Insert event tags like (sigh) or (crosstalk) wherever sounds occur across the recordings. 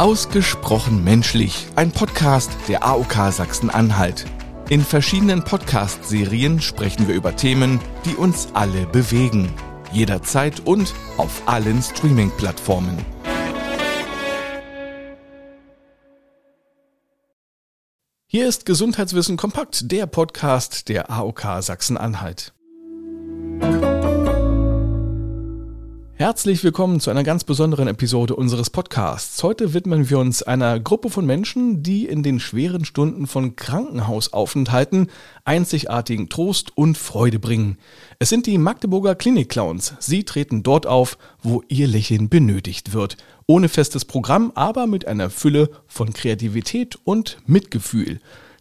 Ausgesprochen menschlich, ein Podcast der AOK Sachsen-Anhalt. In verschiedenen Podcast-Serien sprechen wir über Themen, die uns alle bewegen. Jederzeit und auf allen Streaming-Plattformen. Hier ist Gesundheitswissen kompakt, der Podcast der AOK Sachsen-Anhalt. Herzlich willkommen zu einer ganz besonderen Episode unseres Podcasts. Heute widmen wir uns einer Gruppe von Menschen, die in den schweren Stunden von Krankenhausaufenthalten einzigartigen Trost und Freude bringen. Es sind die Magdeburger Klinik-Clowns. Sie treten dort auf, wo ihr Lächeln benötigt wird. Ohne festes Programm, aber mit einer Fülle von Kreativität und Mitgefühl.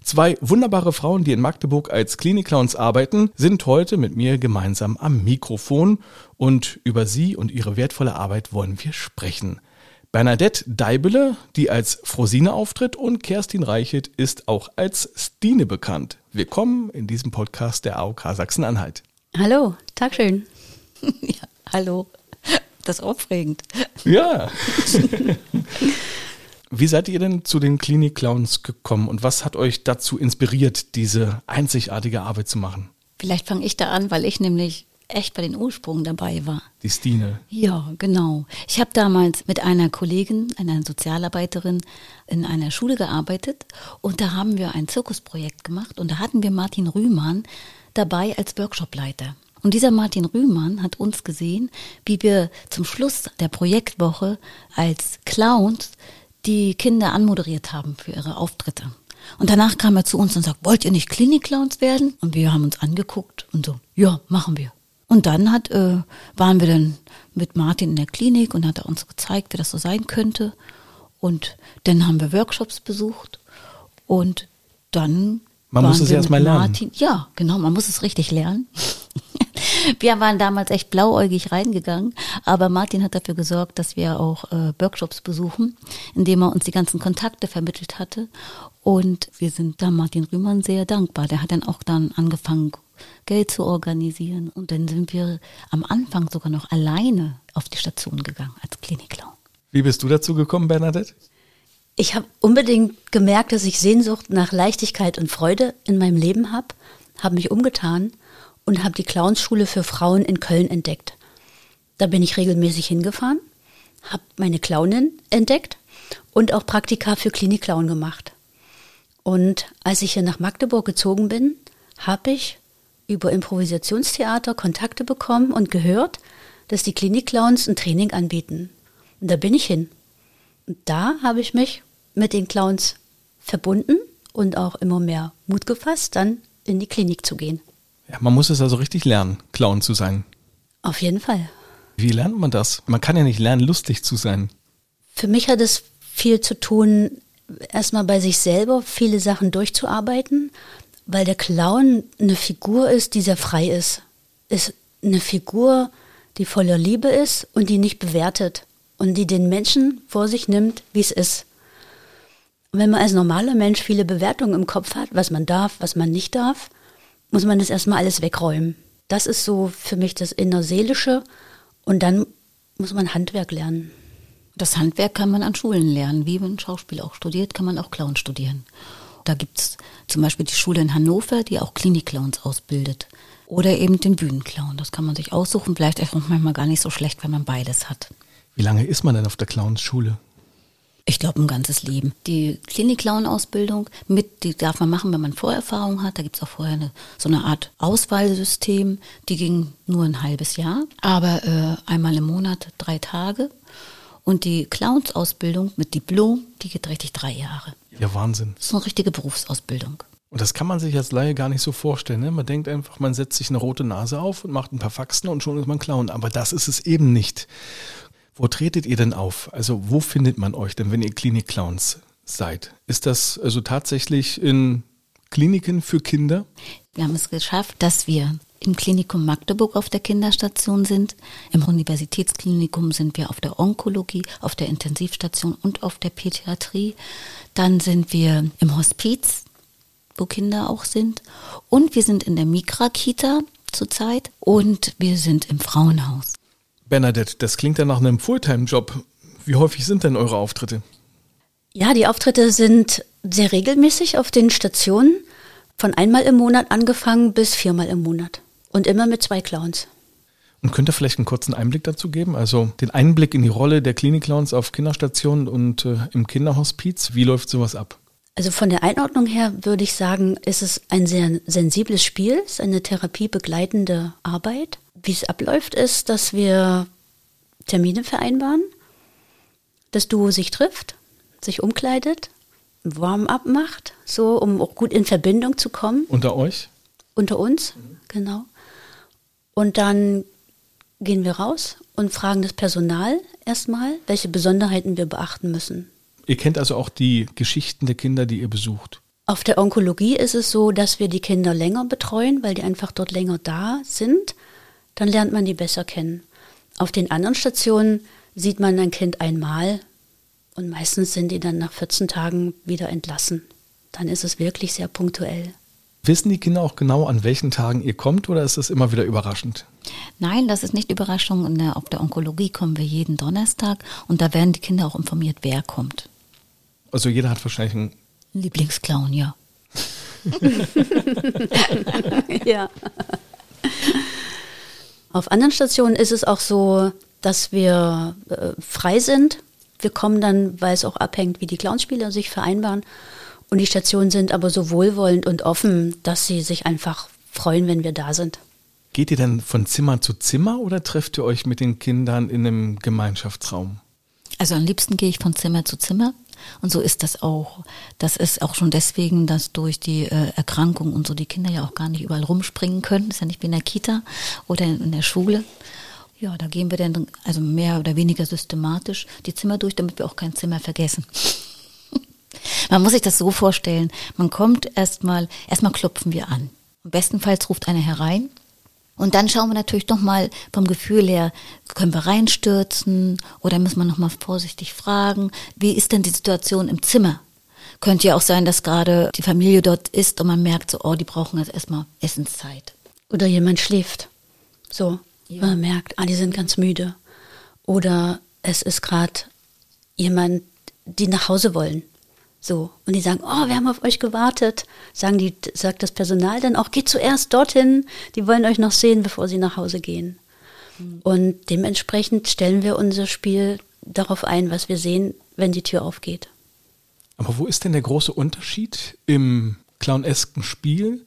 Zwei wunderbare Frauen, die in Magdeburg als Klinik-Clowns arbeiten, sind heute mit mir gemeinsam am Mikrofon und über sie und ihre wertvolle Arbeit wollen wir sprechen. Bernadette Deibele, die als Frosine auftritt und Kerstin Reichelt ist auch als Stine bekannt. Willkommen in diesem Podcast der AOK Sachsen-Anhalt. Hallo, Tag schön. (laughs) ja, hallo. Das ist aufregend. Ja. (laughs) Wie seid ihr denn zu den Klinik-Clowns gekommen und was hat euch dazu inspiriert, diese einzigartige Arbeit zu machen? Vielleicht fange ich da an, weil ich nämlich echt bei den Ursprüngen dabei war. Die Stine. Ja, genau. Ich habe damals mit einer Kollegin, einer Sozialarbeiterin in einer Schule gearbeitet und da haben wir ein Zirkusprojekt gemacht und da hatten wir Martin Rühmann dabei als Workshopleiter. Und dieser Martin Rühmann hat uns gesehen, wie wir zum Schluss der Projektwoche als Clowns die Kinder anmoderiert haben für ihre Auftritte. Und danach kam er zu uns und sagt, wollt ihr nicht Klinik-Clowns werden? Und wir haben uns angeguckt und so, ja, machen wir. Und dann hat, äh, waren wir dann mit Martin in der Klinik und hat er uns gezeigt, wie das so sein könnte. Und dann haben wir Workshops besucht und dann. Man muss es erstmal lernen. Ja, genau, man muss es richtig lernen. Wir waren damals echt blauäugig reingegangen, aber Martin hat dafür gesorgt, dass wir auch äh, Workshops besuchen, indem er uns die ganzen Kontakte vermittelt hatte. Und wir sind da Martin Rühmann sehr dankbar. Der hat dann auch dann angefangen, Geld zu organisieren. Und dann sind wir am Anfang sogar noch alleine auf die Station gegangen als Klinikclown. Wie bist du dazu gekommen, Bernadette? Ich habe unbedingt gemerkt, dass ich Sehnsucht nach Leichtigkeit und Freude in meinem Leben habe, habe mich umgetan und habe die Clownsschule für Frauen in Köln entdeckt. Da bin ich regelmäßig hingefahren, habe meine Clownin entdeckt und auch Praktika für Klinikclown gemacht. Und als ich hier nach Magdeburg gezogen bin, habe ich über Improvisationstheater Kontakte bekommen und gehört, dass die Klinikclowns ein Training anbieten. Und da bin ich hin. Und da habe ich mich mit den Clowns verbunden und auch immer mehr Mut gefasst, dann in die Klinik zu gehen. Ja, man muss es also richtig lernen, Clown zu sein. Auf jeden Fall. Wie lernt man das? Man kann ja nicht lernen, lustig zu sein. Für mich hat es viel zu tun, erstmal bei sich selber viele Sachen durchzuarbeiten, weil der Clown eine Figur ist, die sehr frei ist. Ist eine Figur, die voller Liebe ist und die nicht bewertet und die den Menschen vor sich nimmt, wie es ist. Und wenn man als normaler Mensch viele Bewertungen im Kopf hat, was man darf, was man nicht darf, muss man das erstmal alles wegräumen. Das ist so für mich das Innerseelische. Und dann muss man Handwerk lernen. Das Handwerk kann man an Schulen lernen. Wie man Schauspiel auch studiert, kann man auch Clown studieren. Da gibt es zum Beispiel die Schule in Hannover, die auch Klinik-Clowns ausbildet. Oder eben den Bühnenclown. Das kann man sich aussuchen. Vielleicht ist auch manchmal gar nicht so schlecht, wenn man beides hat. Wie lange ist man denn auf der Clownsschule? Ich glaube, ein ganzes Leben. Die Klinik-Clown-Ausbildung mit, die darf man machen, wenn man Vorerfahrung hat. Da gibt es auch vorher eine, so eine Art Auswahlsystem. Die ging nur ein halbes Jahr, aber äh, einmal im Monat drei Tage. Und die Clowns-Ausbildung mit Diplom, die geht richtig drei Jahre. Ja, Wahnsinn. Das ist eine richtige Berufsausbildung. Und das kann man sich als Laie gar nicht so vorstellen. Ne? Man denkt einfach, man setzt sich eine rote Nase auf und macht ein paar Faxen und schon ist man Clown. Aber das ist es eben nicht. Wo tretet ihr denn auf? Also wo findet man euch denn, wenn ihr Klinik-Clowns seid? Ist das also tatsächlich in Kliniken für Kinder? Wir haben es geschafft, dass wir im Klinikum Magdeburg auf der Kinderstation sind. Im Universitätsklinikum sind wir auf der Onkologie, auf der Intensivstation und auf der Pädiatrie. Dann sind wir im Hospiz, wo Kinder auch sind. Und wir sind in der Mikra-Kita zurzeit und wir sind im Frauenhaus. Bernadette, das klingt ja nach einem Fulltime-Job. Wie häufig sind denn eure Auftritte? Ja, die Auftritte sind sehr regelmäßig auf den Stationen, von einmal im Monat angefangen bis viermal im Monat. Und immer mit zwei Clowns. Und könnt ihr vielleicht einen kurzen Einblick dazu geben? Also den Einblick in die Rolle der Klinik-Clowns auf Kinderstationen und äh, im Kinderhospiz. Wie läuft sowas ab? Also von der Einordnung her würde ich sagen, ist es ein sehr sensibles Spiel, ist eine therapiebegleitende Arbeit. Wie es abläuft, ist, dass wir Termine vereinbaren, das Duo sich trifft, sich umkleidet, Warm-up macht, so um auch gut in Verbindung zu kommen. Unter euch? Unter uns, mhm. genau. Und dann gehen wir raus und fragen das Personal erstmal, welche Besonderheiten wir beachten müssen. Ihr kennt also auch die Geschichten der Kinder, die ihr besucht. Auf der Onkologie ist es so, dass wir die Kinder länger betreuen, weil die einfach dort länger da sind. Dann lernt man die besser kennen. Auf den anderen Stationen sieht man ein Kind einmal und meistens sind die dann nach 14 Tagen wieder entlassen. Dann ist es wirklich sehr punktuell. Wissen die Kinder auch genau, an welchen Tagen ihr kommt oder ist es immer wieder überraschend? Nein, das ist nicht Überraschung. Auf der Onkologie kommen wir jeden Donnerstag und da werden die Kinder auch informiert, wer kommt. Also jeder hat wahrscheinlich einen Lieblingsclown, ja. (laughs) ja. Auf anderen Stationen ist es auch so, dass wir äh, frei sind. Wir kommen dann, weil es auch abhängt, wie die Clownspieler sich vereinbaren. Und die Stationen sind aber so wohlwollend und offen, dass sie sich einfach freuen, wenn wir da sind. Geht ihr denn von Zimmer zu Zimmer oder trefft ihr euch mit den Kindern in einem Gemeinschaftsraum? Also am liebsten gehe ich von Zimmer zu Zimmer. Und so ist das auch. Das ist auch schon deswegen, dass durch die äh, Erkrankung und so die Kinder ja auch gar nicht überall rumspringen können. Das ist ja nicht wie in der Kita oder in, der Schule. Ja, da gehen wir dann also mehr oder weniger systematisch die Zimmer durch, damit wir auch kein Zimmer vergessen. (laughs) man muss sich das so vorstellen. Man kommt erstmal, erstmal klopfen wir an. Bestenfalls ruft einer herein und dann schauen wir natürlich noch mal vom Gefühl her, können wir reinstürzen oder müssen wir noch mal vorsichtig fragen, wie ist denn die Situation im Zimmer? Könnte ja auch sein, dass gerade die Familie dort ist und man merkt so, oh, die brauchen jetzt erstmal Essenszeit. Oder jemand schläft. So, ja. man merkt, ah, die sind ganz müde. Oder es ist gerade jemand, die nach Hause wollen. So. Und die sagen, oh, wir haben auf euch gewartet. Sagen die, sagt das Personal dann auch, geht zuerst dorthin. Die wollen euch noch sehen, bevor sie nach Hause gehen. Mhm. Und dementsprechend stellen wir unser Spiel darauf ein, was wir sehen, wenn die Tür aufgeht. Aber wo ist denn der große Unterschied im clownesken Spiel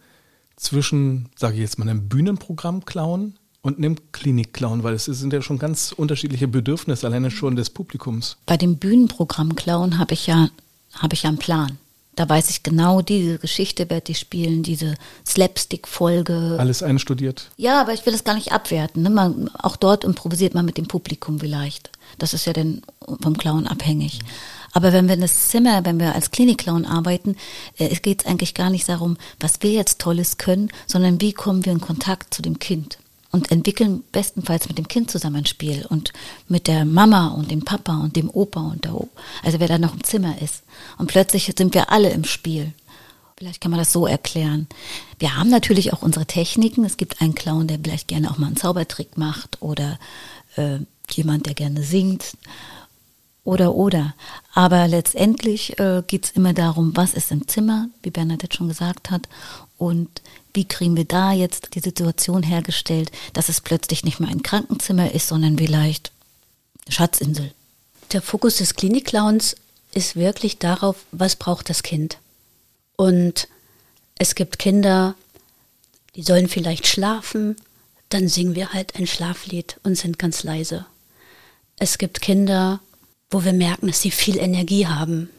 zwischen, sage ich jetzt mal, einem Bühnenprogramm-Clown und einem Klinik-Clown? Weil es sind ja schon ganz unterschiedliche Bedürfnisse, alleine schon des Publikums. Bei dem Bühnenprogramm-Clown habe ich ja habe ich einen Plan. Da weiß ich genau, diese Geschichte werde ich spielen, diese Slapstick-Folge. Alles einstudiert. Ja, aber ich will das gar nicht abwerten. Ne? Man, auch dort improvisiert man mit dem Publikum vielleicht. Das ist ja dann vom Clown abhängig. Mhm. Aber wenn wir in das Zimmer, wenn wir als Klinikclown arbeiten, äh, geht es eigentlich gar nicht darum, was wir jetzt Tolles können, sondern wie kommen wir in Kontakt zu dem Kind und entwickeln bestenfalls mit dem Kind zusammen ein Spiel und mit der Mama und dem Papa und dem Opa und der o also wer da noch im Zimmer ist. Und plötzlich sind wir alle im Spiel. Vielleicht kann man das so erklären. Wir haben natürlich auch unsere Techniken. Es gibt einen Clown, der vielleicht gerne auch mal einen Zaubertrick macht oder äh, jemand, der gerne singt oder oder. Aber letztendlich äh, geht es immer darum, was ist im Zimmer, wie Bernadette schon gesagt hat, und wie kriegen wir da jetzt die Situation hergestellt, dass es plötzlich nicht mehr ein Krankenzimmer ist, sondern vielleicht eine Schatzinsel. Der Fokus des Klinikclowns ist wirklich darauf, was braucht das Kind. Und es gibt Kinder, die sollen vielleicht schlafen, dann singen wir halt ein Schlaflied und sind ganz leise. Es gibt Kinder, wo wir merken, dass sie viel Energie haben,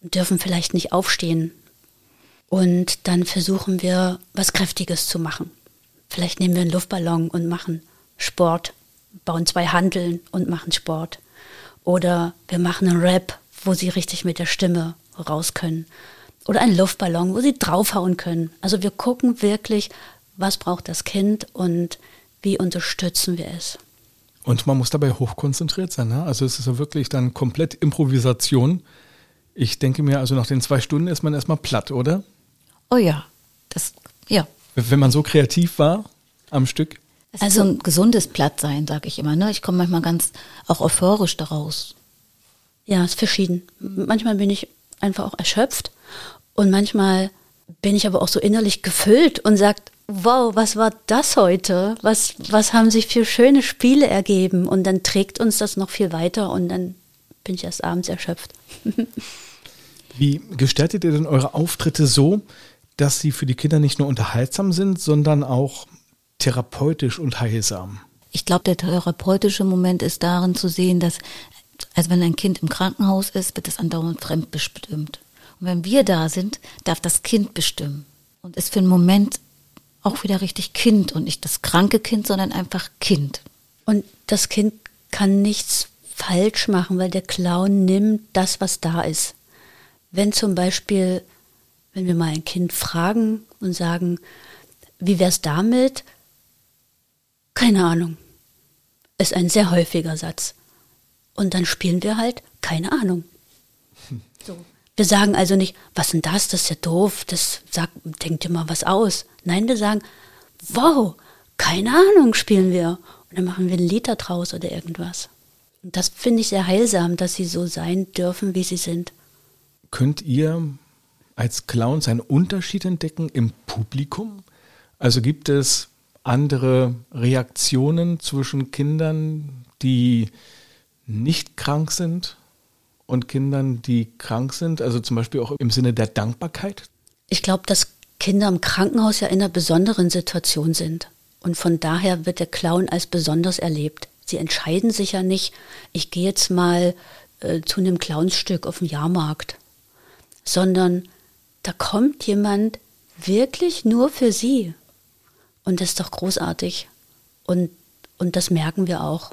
dürfen vielleicht nicht aufstehen. Und dann versuchen wir, was Kräftiges zu machen. Vielleicht nehmen wir einen Luftballon und machen Sport, bauen zwei Handeln und machen Sport. Oder wir machen einen Rap, wo sie richtig mit der Stimme raus können. Oder einen Luftballon, wo sie draufhauen können. Also wir gucken wirklich, was braucht das Kind und wie unterstützen wir es. Und man muss dabei hochkonzentriert sein. Ne? Also es ist ja wirklich dann komplett Improvisation. Ich denke mir, also nach den zwei Stunden ist man erstmal platt, oder? Oh ja, das, ja. Wenn man so kreativ war am Stück? Also ein gesundes Plattsein, sage ich immer. Ne? Ich komme manchmal ganz auch euphorisch daraus. Ja, ist verschieden. Manchmal bin ich einfach auch erschöpft und manchmal bin ich aber auch so innerlich gefüllt und sagt, wow, was war das heute? Was, was haben sich für schöne Spiele ergeben? Und dann trägt uns das noch viel weiter und dann bin ich erst abends erschöpft. (laughs) Wie gestaltet ihr denn eure Auftritte so, dass sie für die Kinder nicht nur unterhaltsam sind, sondern auch therapeutisch und heilsam? Ich glaube, der therapeutische Moment ist darin zu sehen, dass, also wenn ein Kind im Krankenhaus ist, wird es andauernd fremdbestimmt. Und wenn wir da sind, darf das Kind bestimmen und ist für einen Moment auch wieder richtig Kind und nicht das kranke Kind, sondern einfach Kind. Und das Kind kann nichts falsch machen, weil der Clown nimmt das, was da ist. Wenn zum Beispiel, wenn wir mal ein Kind fragen und sagen, wie wär's damit? Keine Ahnung. Ist ein sehr häufiger Satz. Und dann spielen wir halt, keine Ahnung. (laughs) So. Wir sagen also nicht, was denn das, das ist ja doof, das sagt, denkt dir mal was aus. Nein, wir sagen, wow, keine Ahnung, spielen wir. Und dann machen wir ein Lied daraus oder irgendwas. Und das finde ich sehr heilsam, dass sie so sein dürfen, wie sie sind. Könnt ihr als Clowns einen Unterschied entdecken im Publikum? Also gibt es andere Reaktionen zwischen Kindern, die nicht krank sind und Kindern, die krank sind? Also zum Beispiel auch im Sinne der Dankbarkeit? Ich glaube, dass Kinder im Krankenhaus ja in einer besonderen Situation sind. Und von daher wird der Clown als besonders erlebt. Sie entscheiden sich ja nicht, ich gehe jetzt mal äh, zu einem Clownsstück auf dem Jahrmarkt, sondern da kommt jemand wirklich nur für sie. Und das ist doch großartig. Und, und das merken wir auch,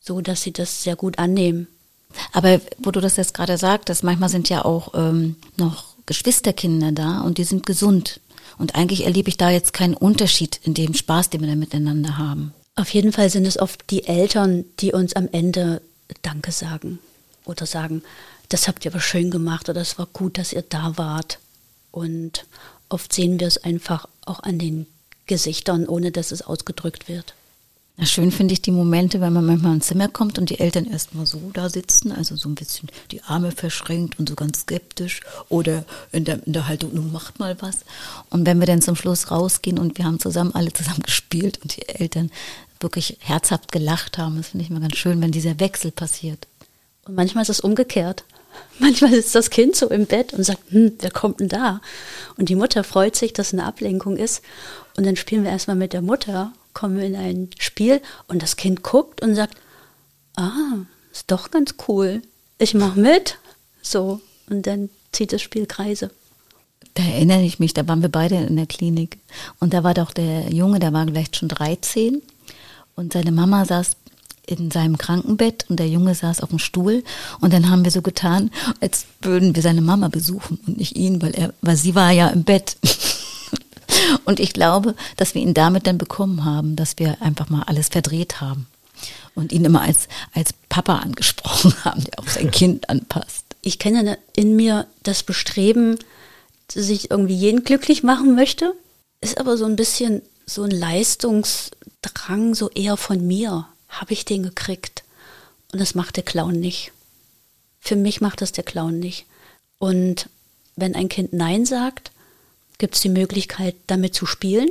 so dass sie das sehr gut annehmen. Aber wo du das jetzt gerade sagtest, manchmal sind ja auch ähm, noch Geschwisterkinder da und die sind gesund. Und eigentlich erlebe ich da jetzt keinen Unterschied in dem Spaß, den wir da miteinander haben. Auf jeden Fall sind es oft die Eltern, die uns am Ende Danke sagen oder sagen, das habt ihr aber schön gemacht oder es war gut, dass ihr da wart. Und oft sehen wir es einfach auch an den Gesichtern, ohne dass es ausgedrückt wird. Na, schön finde ich die Momente, wenn man manchmal ins Zimmer kommt und die Eltern erstmal so da sitzen, also so ein bisschen die Arme verschränkt und so ganz skeptisch oder in der, in der Haltung, nun macht mal was. Und wenn wir dann zum Schluss rausgehen und wir haben zusammen, alle zusammen (laughs) gespielt und die Eltern wirklich herzhaft gelacht haben, das finde ich mal ganz schön, wenn dieser Wechsel passiert. Und manchmal ist es umgekehrt. Manchmal sitzt das Kind so im Bett und sagt, hm, wer kommt denn da? Und die Mutter freut sich, dass eine Ablenkung ist. Und dann spielen wir erstmal mit der Mutter kommen wir in ein Spiel und das Kind guckt und sagt, ah, ist doch ganz cool. Ich mache mit. So. Und dann zieht das Spiel Kreise. Da erinnere ich mich, da waren wir beide in der Klinik. Und da war doch der Junge, der war vielleicht schon 13. Und seine Mama saß in seinem Krankenbett und der Junge saß auf dem Stuhl. Und dann haben wir so getan, als würden wir seine Mama besuchen und nicht ihn, weil er, weil sie war ja im Bett. (laughs) Und ich glaube, dass wir ihn damit dann bekommen haben, dass wir einfach mal alles verdreht haben und ihn immer als, als Papa angesprochen (laughs) haben, der auf sein Kind anpasst. Ich kenne in mir das Bestreben, dass ich irgendwie jeden glücklich machen möchte, ist aber so ein bisschen so ein Leistungsdrang, so eher von mir. Habe ich den gekriegt? Und das macht der Clown nicht. Für mich macht das der Clown nicht. Und wenn ein Kind Nein sagt, gibt es die Möglichkeit, damit zu spielen.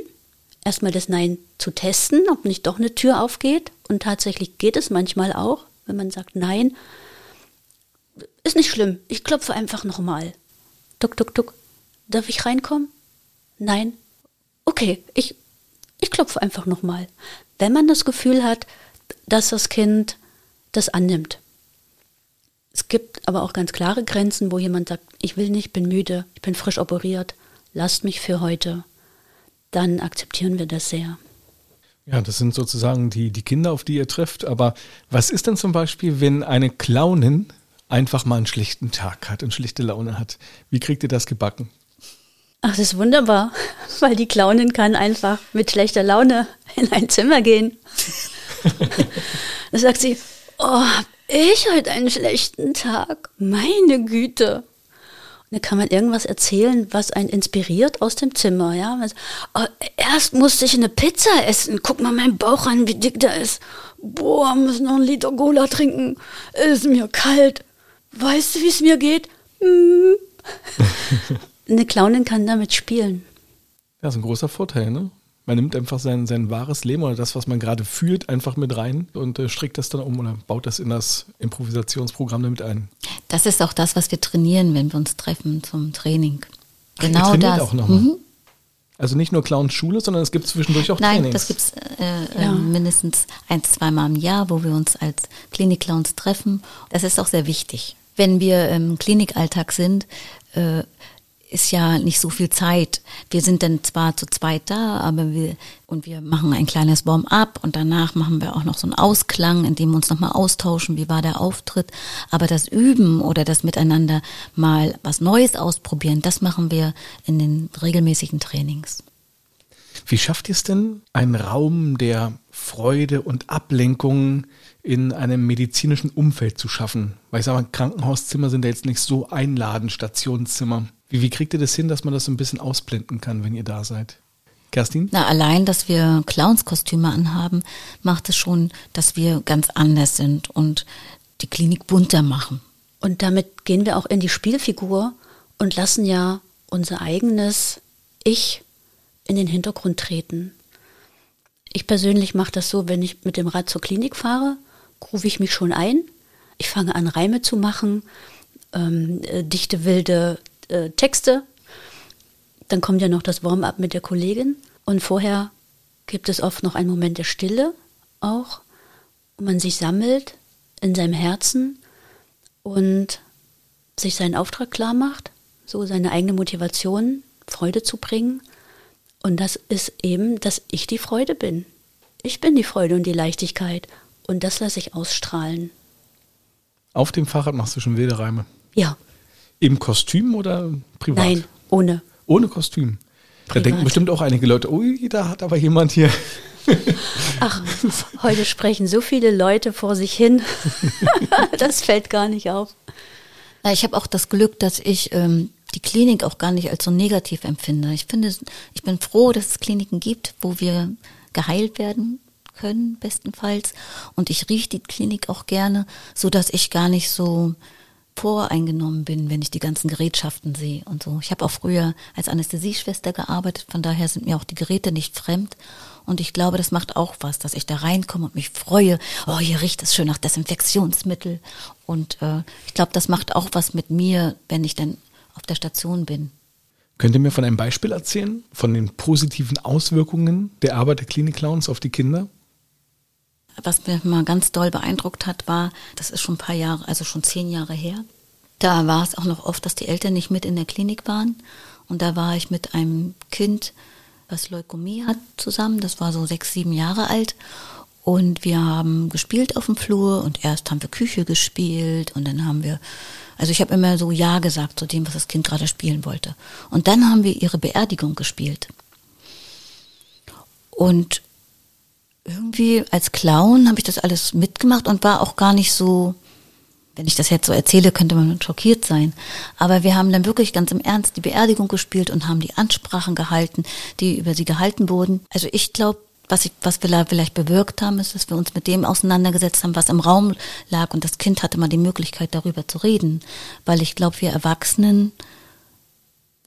Erstmal das Nein zu testen, ob nicht doch eine Tür aufgeht. Und tatsächlich geht es manchmal auch, wenn man sagt Nein. Ist nicht schlimm, ich klopfe einfach nochmal. Duck, duck, duck. Darf ich reinkommen? Nein. Okay, ich, ich klopfe einfach nochmal. Wenn man das Gefühl hat, dass das Kind das annimmt. Es gibt aber auch ganz klare Grenzen, wo jemand sagt, ich will nicht, bin müde, ich bin frisch operiert lasst mich für heute, dann akzeptieren wir das sehr. Ja, das sind sozusagen die, die Kinder, auf die ihr trefft. Aber was ist denn zum Beispiel, wenn eine Clownin einfach mal einen schlechten Tag hat und schlechte Laune hat? Wie kriegt ihr das gebacken? Ach, das ist wunderbar, (laughs) weil die Clownin kann einfach mit schlechter Laune in ein Zimmer gehen. Da sagt sie, oh, ich heute einen schlechten Tag. Meine Güte. Da kann man irgendwas erzählen, was einen inspiriert aus dem Zimmer. Ja? Oh, erst musste ich eine Pizza essen. Guck mal meinen Bauch an, wie dick der ist. Boah, muss noch ein Liter Cola trinken. Ist mir kalt. weißt du, wie es mir geht? Hm. (laughs) Eine Clownin kann damit spielen. Ja, ist ein großer Vorteil, ne? Man nimmt einfach sein, sein wahres Leben oder das, was man gerade fühlt, einfach mit rein und äh, strickt das dann um oder baut das in das Improvisationsprogramm damit ein. Das ist auch das, was wir trainieren, wenn wir uns treffen zum Training. Genau Ach, das. Auch noch mal. Mhm. Also nicht nur Clowns-Schule, sondern es gibt zwischendurch auch Nein, Trainings. das gibt es äh, ja. äh, mindestens ein, zweimal im Jahr, wo wir uns als Klinik-Clowns treffen. Das ist auch sehr wichtig. Wenn wir im Klinikalltag sind, äh, ist ja nicht so viel Zeit. Wir sind dann zwar zu zweit da, aber wir und wir machen ein kleines Warm-up und danach machen wir auch noch so einen Ausklang, in dem wir uns nochmal austauschen, wie war der Auftritt. Aber das Üben oder das Miteinander mal was Neues ausprobieren, das machen wir in den regelmäßigen Trainings. Wie schafft ihr es denn, einen Raum der Freude und Ablenkung in einem medizinischen Umfeld zu schaffen? Weil ich sage mal, Krankenhauszimmer sind ja jetzt nicht so einladend, Stationszimmer. Wie, wie kriegt ihr das hin, dass man das so ein bisschen ausblenden kann, wenn ihr da seid? Kerstin? Na, allein, dass wir Clownskostüme anhaben, macht es schon, dass wir ganz anders sind und die Klinik bunter machen. Und damit gehen wir auch in die Spielfigur und lassen ja unser eigenes Ich in den Hintergrund treten. Ich persönlich mache das so, wenn ich mit dem Rad zur Klinik fahre, rufe ich mich schon ein. Ich fange an, Reime zu machen, ähm, äh, dichte wilde äh, Texte. Dann kommt ja noch das Warm-up mit der Kollegin. Und vorher gibt es oft noch einen Moment der Stille auch, wo man sich sammelt in seinem Herzen und sich seinen Auftrag klar macht, so seine eigene Motivation, Freude zu bringen. Und das ist eben, dass ich die Freude bin. Ich bin die Freude und die Leichtigkeit. Und das lasse ich ausstrahlen. Auf dem Fahrrad machst du schon wilde Reime? Ja. Im Kostüm oder privat? Nein, ohne. Ohne Kostüm. Privat. Da denken bestimmt auch einige Leute, ui, da hat aber jemand hier. (laughs) Ach, heute sprechen so viele Leute vor sich hin. (laughs) das fällt gar nicht auf. Ich habe auch das Glück, dass ich ähm, die Klinik auch gar nicht als so negativ empfinde. Ich finde, ich bin froh, dass es Kliniken gibt, wo wir geheilt werden können, bestenfalls. Und ich rieche die Klinik auch gerne, so dass ich gar nicht so voreingenommen bin, wenn ich die ganzen Gerätschaften sehe und so. Ich habe auch früher als Anästhesieschwester gearbeitet, von daher sind mir auch die Geräte nicht fremd. Und ich glaube, das macht auch was, dass ich da reinkomme und mich freue. Oh, hier riecht es schön nach Desinfektionsmittel. Und äh, ich glaube, das macht auch was mit mir, wenn ich dann auf der Station bin. Könnt ihr mir von einem Beispiel erzählen, von den positiven Auswirkungen der Arbeit der Klinik-Clowns auf die Kinder? Was mir mal ganz doll beeindruckt hat, war, das ist schon ein paar Jahre, also schon zehn Jahre her. Da war es auch noch oft, dass die Eltern nicht mit in der Klinik waren. Und da war ich mit einem Kind, was Leukämie hat, zusammen. Das war so sechs, sieben Jahre alt. Und wir haben gespielt auf dem Flur und erst haben wir Küche gespielt und dann haben wir, also ich habe immer so Ja gesagt zu dem, was das Kind gerade spielen wollte. Und dann haben wir ihre Beerdigung gespielt. Und irgendwie als Clown habe ich das alles mitgemacht und war auch gar nicht so, wenn ich das jetzt so erzähle, könnte man schockiert sein. Aber wir haben dann wirklich ganz im Ernst die Beerdigung gespielt und haben die Ansprachen gehalten, die über sie gehalten wurden. Also ich glaube, was, ich, was wir vielleicht bewirkt haben, ist, dass wir uns mit dem auseinandergesetzt haben, was im Raum lag. Und das Kind hatte mal die Möglichkeit, darüber zu reden. Weil ich glaube, wir Erwachsenen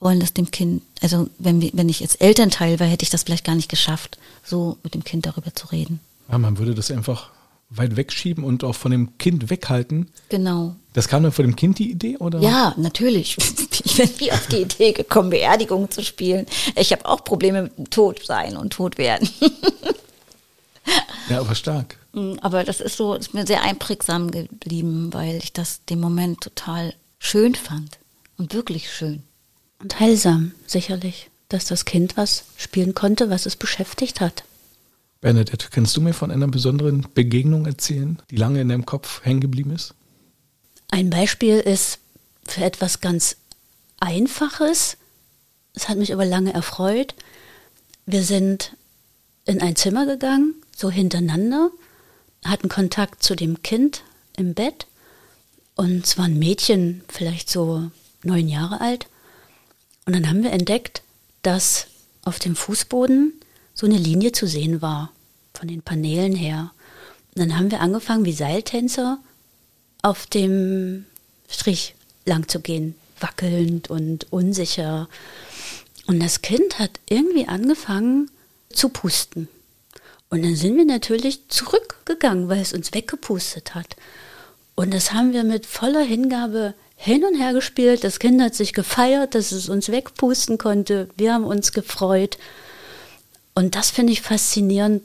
wollen das dem Kind, also wenn, wir, wenn ich jetzt Elternteil wäre, hätte ich das vielleicht gar nicht geschafft, so mit dem Kind darüber zu reden. Ja, man würde das einfach weit wegschieben und auch von dem Kind weghalten. Genau. Das kam dann von dem Kind die Idee, oder? Ja, natürlich. (laughs) Ich bin nie auf die Idee gekommen, Beerdigung zu spielen. Ich habe auch Probleme mit Tod sein und tot werden. ja, aber stark. Mm, aber das ist so, ist mir sehr einprägsam geblieben, weil ich das den Moment total schön fand. Und wirklich schön. Und heilsam, sicherlich, dass das Kind was spielen konnte, was es beschäftigt hat. Bernadette, kannst du mir von einer besonderen Begegnung erzählen, die lange in deinem Kopf hängen geblieben ist? Ein Beispiel ist für etwas ganz Einfaches. Es hat mich aber lange erfreut. Wir sind in ein Zimmer gegangen, so hintereinander, hatten Kontakt zu dem Kind im Bett und es war ein Mädchen, vielleicht so neun Jahre alt. Und dann haben wir entdeckt, dass auf dem Fußboden so eine Linie zu sehen war, von den Paneelen her. Und dann haben wir angefangen, wie Seiltänzer auf dem Strich lang zu gehen, wackelnd und unsicher. Und das Kind hat irgendwie angefangen zu pusten. Und dann sind wir natürlich zurückgegangen, weil es uns weggepustet hat. Und das haben wir mit voller Hingabe hin und her gespielt. Das Kind hat sich gefeiert, dass es uns wegpusten konnte. Wir haben uns gefreut. Und das finde ich faszinierend,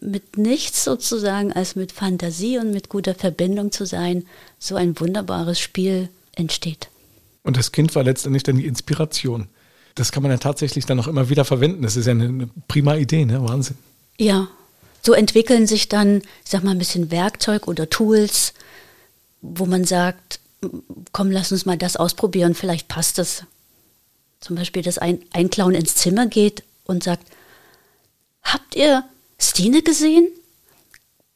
mit nichts sozusagen als mit Fantasie und mit guter Verbindung zu sein, so ein wunderbares Spiel entsteht. Und das Kind war letztendlich dann die Inspiration. Das kann man ja tatsächlich dann auch immer wieder verwenden. Das ist ja eine, eine prima Idee, ne? Wahnsinn. Ja, so entwickeln sich dann, ich sag mal, ein bisschen Werkzeug oder Tools, wo man sagt, komm, lass uns mal das ausprobieren, vielleicht passt das. Zum Beispiel, dass ein, ein Clown ins Zimmer geht und sagt, habt ihr Stine gesehen?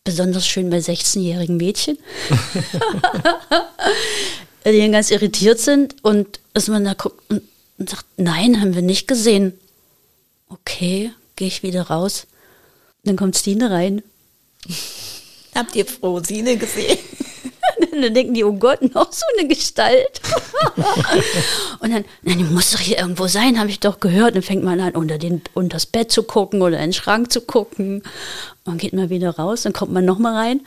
Besonders schön bei 16-jährigen Mädchen, (laughs) (laughs) die dann ganz irritiert sind und dass man da guckt und, und sagt, nein, haben wir nicht gesehen. Okay, gehe ich wieder raus. Dann kommt Stine rein. Habt ihr Frosine gesehen? (laughs) dann denken die, oh Gott, (laughs) noch so eine Gestalt. (laughs) und dann, nein, die muss doch hier irgendwo sein, habe ich doch gehört. Dann fängt man an, unter, den, unter das Bett zu gucken oder in den Schrank zu gucken. Und dann geht man wieder raus, dann kommt man nochmal rein.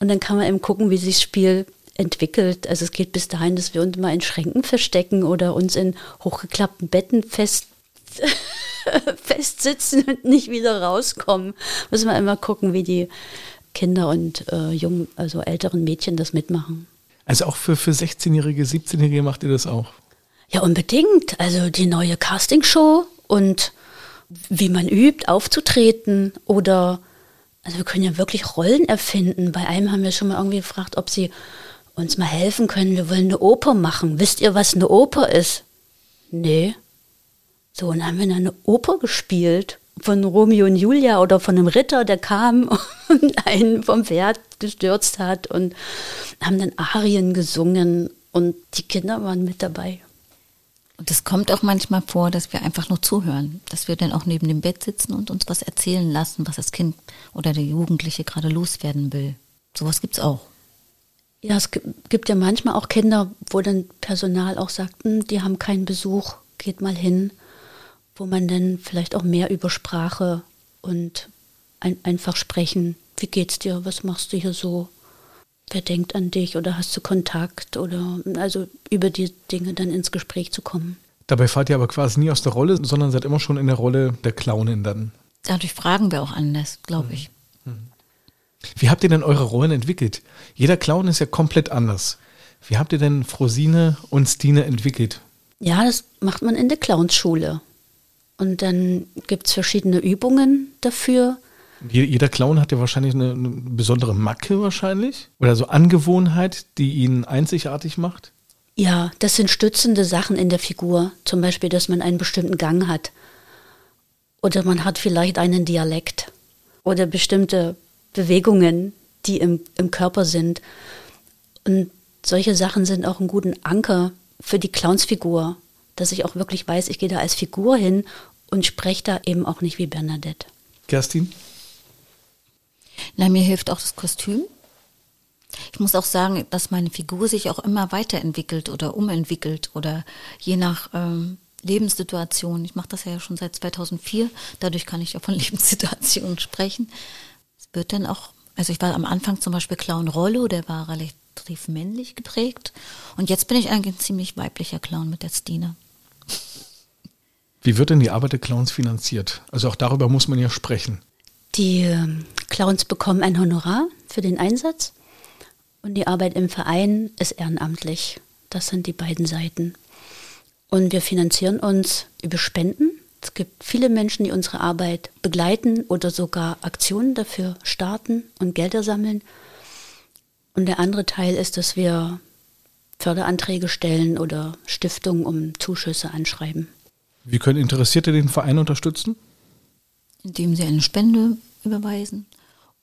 Und dann kann man eben gucken, wie sich das Spiel entwickelt. Also es geht bis dahin, dass wir uns mal in Schränken verstecken oder uns in hochgeklappten Betten fest (laughs) festsitzen und nicht wieder rauskommen. Müssen wir immer gucken, wie die Kinder und äh, jungen, also älteren Mädchen das mitmachen. Also auch für, für 16-Jährige, 17-Jährige macht ihr das auch? Ja, unbedingt. Also die neue Castingshow und wie man übt, aufzutreten oder also wir können ja wirklich Rollen erfinden. Bei einem haben wir schon mal irgendwie gefragt, ob sie uns mal helfen können. Wir wollen eine Oper machen. Wisst ihr, was eine Oper ist? Nee. So, und dann haben wir eine Oper gespielt von Romeo und Julia oder von einem Ritter, der kam (laughs) und einen vom Pferd gestürzt hat und haben dann Arien gesungen und die Kinder waren mit dabei. Und es kommt auch manchmal vor, dass wir einfach nur zuhören, dass wir dann auch neben dem Bett sitzen und uns was erzählen lassen, was das Kind oder der Jugendliche gerade loswerden will. Sowas gibt es auch. Ja, es gibt ja manchmal auch Kinder, wo dann Personal auch sagt, hm, die haben keinen Besuch, geht mal hin wo man dann vielleicht auch mehr über Sprache und ein, einfach sprechen. Wie geht's dir? Was machst du hier so? Wer denkt an dich oder hast du Kontakt oder also über die Dinge dann ins Gespräch zu kommen. Dabei fahrt ihr aber quasi nie aus der Rolle, sondern seid immer schon in der Rolle der Clownin dann. Dadurch fragen wir auch anders, glaube ich. Mhm. Mhm. Wie habt ihr denn eure Rollen entwickelt? Jeder Clown ist ja komplett anders. Wie habt ihr denn Frosine und Stine entwickelt? Ja, das macht man in der Clownsschule. Und dann gibt es verschiedene Übungen dafür. Jeder Clown hat ja wahrscheinlich eine, eine, besondere Macke wahrscheinlich oder so Angewohnheit, die ihn einzigartig macht. Ja, das sind stützende Sachen in der Figur. Zum Beispiel, dass man einen bestimmten Gang hat. Oder man hat vielleicht einen Dialekt. Oder bestimmte Bewegungen, die im, im Körper sind. Und solche Sachen sind auch einen guten Anker für die Clownsfigur dass ich auch wirklich weiß, ich gehe da als Figur hin und spreche da eben auch nicht wie Bernadette. Kerstin? Na, mir hilft auch das Kostüm. Ich muss auch sagen, dass meine Figur sich auch immer weiterentwickelt oder umentwickelt oder je nach ähm, Lebenssituation. Ich mache das ja schon seit 2004, dadurch kann ich ja von (laughs) Lebenssituationen sprechen. Es wird dann auch, also ich war am Anfang zum Beispiel Clown Rollo, der war relativ männlich geprägt und jetzt bin ich eigentlich ein ziemlich weiblicher Clown mit der Stine. Wie wird denn die Arbeit der Clowns finanziert? Also auch darüber muss man ja sprechen. Die ähm, Clowns bekommen ein Honorar für den Einsatz und die Arbeit im Verein ist ehrenamtlich. Das sind die beiden Seiten. Und wir finanzieren uns über Spenden. Es gibt viele Menschen, die unsere Arbeit begleiten oder sogar Aktionen dafür starten und Gelder sammeln. Und der andere Teil ist, dass wir Förderanträge stellen oder Stiftungen um Zuschüsse anschreiben. Wie können Interessierte den Verein unterstützen? Indem sie eine Spende überweisen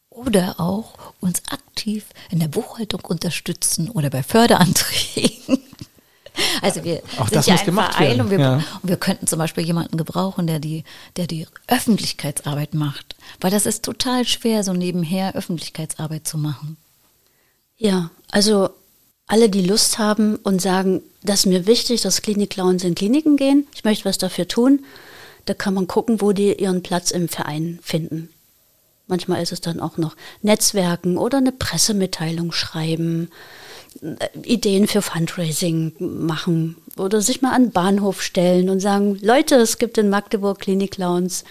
oder auch uns aktiv in der Buchhaltung unterstützen oder bei Förderanträgen. (laughs) Also wir auch sind das ja muss ein gemacht Verein werden. und wir, ja. und wir könnten zum Beispiel jemanden gebrauchen, der die, der die Öffentlichkeitsarbeit macht. Weil das ist total schwer, so nebenher Öffentlichkeitsarbeit zu machen. Ja, also alle, die Lust haben und sagen, das ist mir wichtig, dass Klinik-Clowns in Kliniken gehen, ich möchte was dafür tun, da kann man gucken, wo die ihren Platz im Verein finden. Manchmal ist es dann auch noch Netzwerken oder eine Pressemitteilung schreiben, äh, Ideen für Fundraising machen oder sich mal an den Bahnhof stellen und sagen, Leute, es gibt in Magdeburg Klinik-Clowns,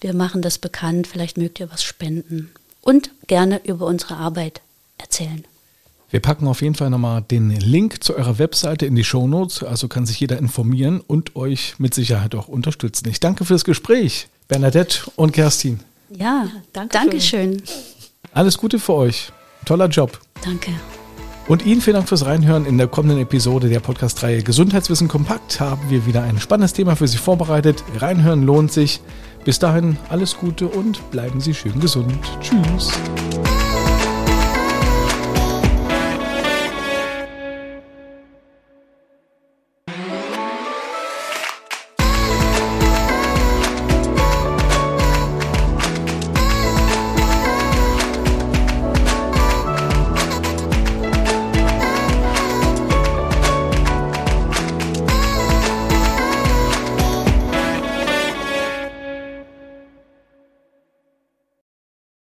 wir machen das bekannt, vielleicht mögt ihr was spenden. Und gerne über unsere Arbeit erzählen. Wir packen auf jeden Fall nochmal den Link zu eurer Webseite in die Show Notes, also kann sich jeder informieren und euch mit Sicherheit auch unterstützen. Ich danke fürs Gespräch, Bernadette und Kerstin. Ja, danke Dankeschön. Alles Gute für euch. Toller Job. Danke. Und Ihnen vielen Dank fürs Reinhören. In der kommenden Episode der Podcast-Reihe Gesundheitswissen kompakt haben wir wieder ein spannendes Thema für Sie vorbereitet. Reinhören lohnt sich. Bis dahin alles Gute und bleiben Sie schön gesund. Tschüss.